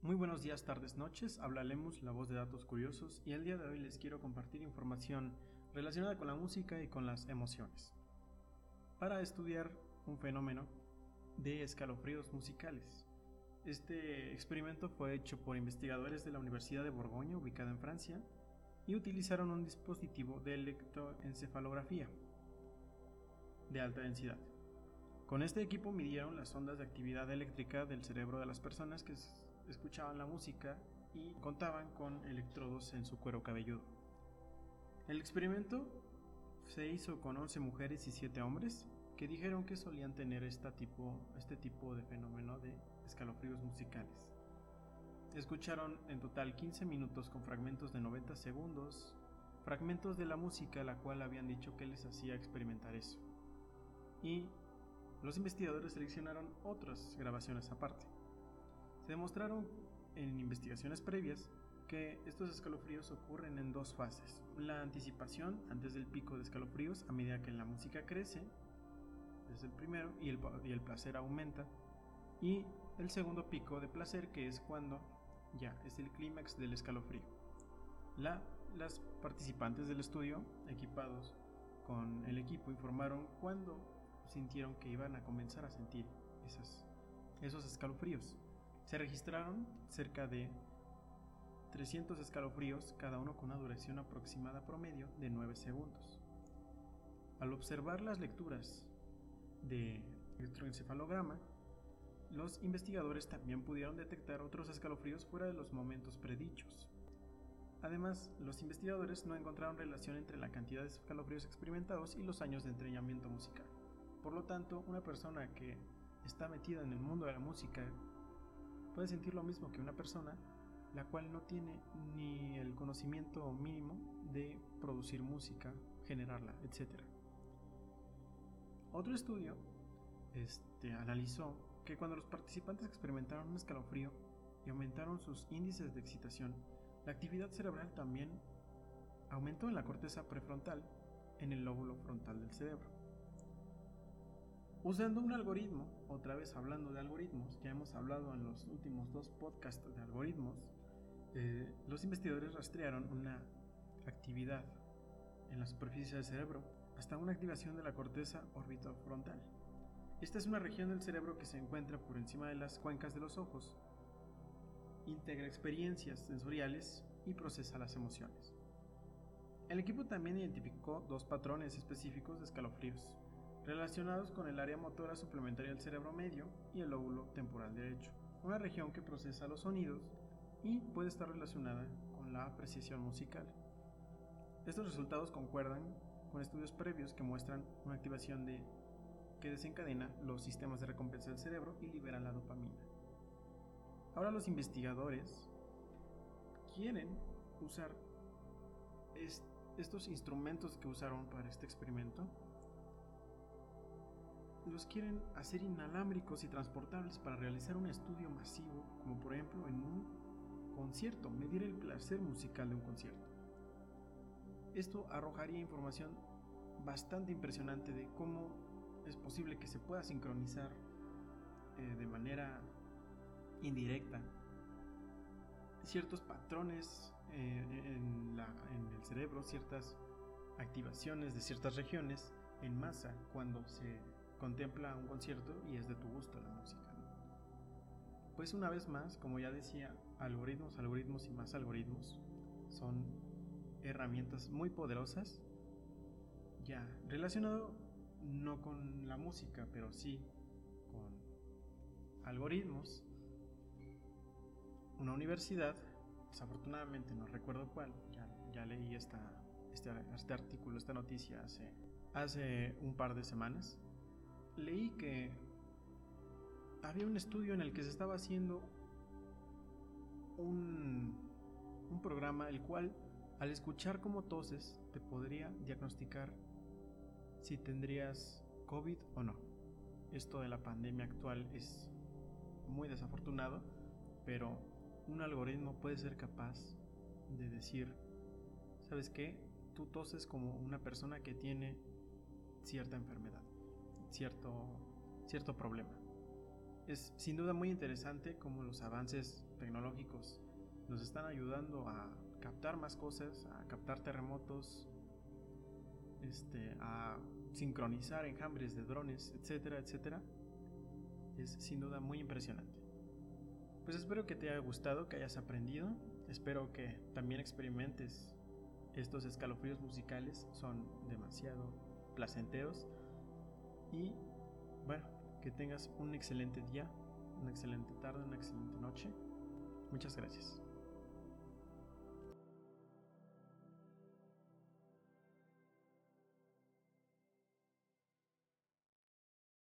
Muy buenos días, tardes, noches. Habla Lemus, la voz de datos curiosos, y el día de hoy les quiero compartir información relacionada con la música y con las emociones. Para estudiar un fenómeno de escalofríos musicales. Este experimento fue hecho por investigadores de la Universidad de Borgoña, ubicada en Francia, y utilizaron un dispositivo de electroencefalografía de alta densidad. Con este equipo midieron las ondas de actividad eléctrica del cerebro de las personas que escuchaban la música y contaban con electrodos en su cuero cabelludo. El experimento se hizo con 11 mujeres y 7 hombres que dijeron que solían tener este tipo, este tipo de fenómeno de escalofríos musicales. Escucharon en total 15 minutos con fragmentos de 90 segundos, fragmentos de la música la cual habían dicho que les hacía experimentar eso. Y los investigadores seleccionaron otras grabaciones aparte. Se demostraron en investigaciones previas que estos escalofríos ocurren en dos fases. La anticipación antes del pico de escalofríos a medida que la música crece, es el primero, y el, y el placer aumenta. Y el segundo pico de placer que es cuando ya es el clímax del escalofrío. La, las participantes del estudio, equipados con el equipo, informaron cuándo sintieron que iban a comenzar a sentir esos escalofríos. Se registraron cerca de 300 escalofríos, cada uno con una duración aproximada promedio de 9 segundos. Al observar las lecturas de electroencefalograma, los investigadores también pudieron detectar otros escalofríos fuera de los momentos predichos. Además, los investigadores no encontraron relación entre la cantidad de escalofríos experimentados y los años de entrenamiento musical. Por lo tanto, una persona que está metida en el mundo de la música puede sentir lo mismo que una persona la cual no tiene ni el conocimiento mínimo de producir música, generarla, etc. Otro estudio este, analizó que cuando los participantes experimentaron un escalofrío y aumentaron sus índices de excitación, la actividad cerebral también aumentó en la corteza prefrontal, en el lóbulo frontal del cerebro. Usando un algoritmo, otra vez hablando de algoritmos, ya hemos hablado en los últimos dos podcasts de algoritmos, eh, los investigadores rastrearon una actividad en la superficie del cerebro hasta una activación de la corteza orbitofrontal. Esta es una región del cerebro que se encuentra por encima de las cuencas de los ojos, integra experiencias sensoriales y procesa las emociones. El equipo también identificó dos patrones específicos de escalofríos relacionados con el área motora suplementaria del cerebro medio y el lóbulo temporal derecho, una región que procesa los sonidos y puede estar relacionada con la apreciación musical. Estos resultados concuerdan con estudios previos que muestran una activación de que desencadena los sistemas de recompensa del cerebro y libera la dopamina. Ahora los investigadores quieren usar estos instrumentos que usaron para este experimento los quieren hacer inalámbricos y transportables para realizar un estudio masivo, como por ejemplo en un concierto, medir el placer musical de un concierto. Esto arrojaría información bastante impresionante de cómo es posible que se pueda sincronizar eh, de manera indirecta ciertos patrones eh, en, en el cerebro, ciertas activaciones de ciertas regiones en masa cuando se contempla un concierto y es de tu gusto la música. Pues una vez más, como ya decía, algoritmos, algoritmos y más algoritmos son herramientas muy poderosas. Ya, relacionado no con la música, pero sí con algoritmos. Una universidad, desafortunadamente no recuerdo cuál, ya, leí este, este artículo, esta noticia hace un par de semanas, leí que había un estudio en el que se estaba haciendo un, un programa el cual al escuchar cómo toses te podría diagnosticar si tendrías COVID o no. Esto de la pandemia actual es muy desafortunado, pero un algoritmo puede ser capaz de decir, ¿sabes qué? Tú toses como una persona que tiene cierta enfermedad cierto, cierto problema. Es sin duda muy interesante cómo los avances tecnológicos nos están ayudando a captar más cosas, a captar terremotos, este, a sincronizar enjambres de drones, etcétera, etcétera, es sin duda muy impresionante. Pues espero que te haya gustado, que hayas aprendido, espero que también experimentes estos escalofríos musicales, son demasiado placenteros y bueno, que tengas un excelente día, una excelente tarde, una excelente noche. Muchas gracias.